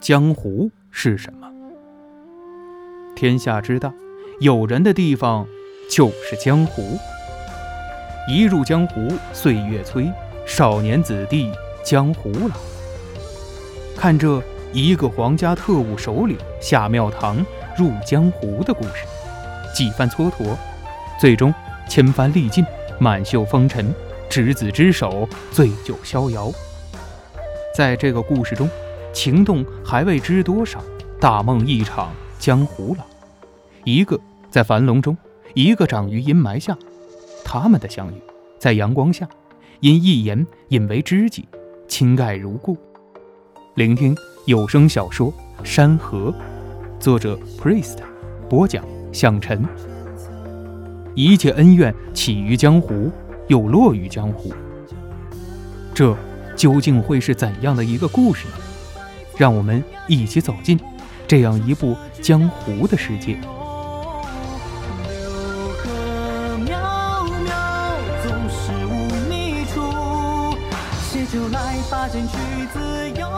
江湖是什么？天下之大，有人的地方就是江湖。一入江湖，岁月催，少年子弟江湖老。看这一个皇家特务首领下庙堂入江湖的故事，几番蹉跎，最终千帆历尽，满袖风尘，执子之手，醉酒逍遥。在这个故事中，情动还未知多少，大梦一场，江湖老。一个在樊笼中，一个长于阴霾下。他们的相遇，在阳光下，因一言引为知己，亲爱如故。聆听有声小说《山河》，作者 Priest，播讲向晨。一切恩怨起于江湖，又落于江湖。这究竟会是怎样的一个故事呢？让我们一起走进这样一部江湖的世界。酒来把剑去自由。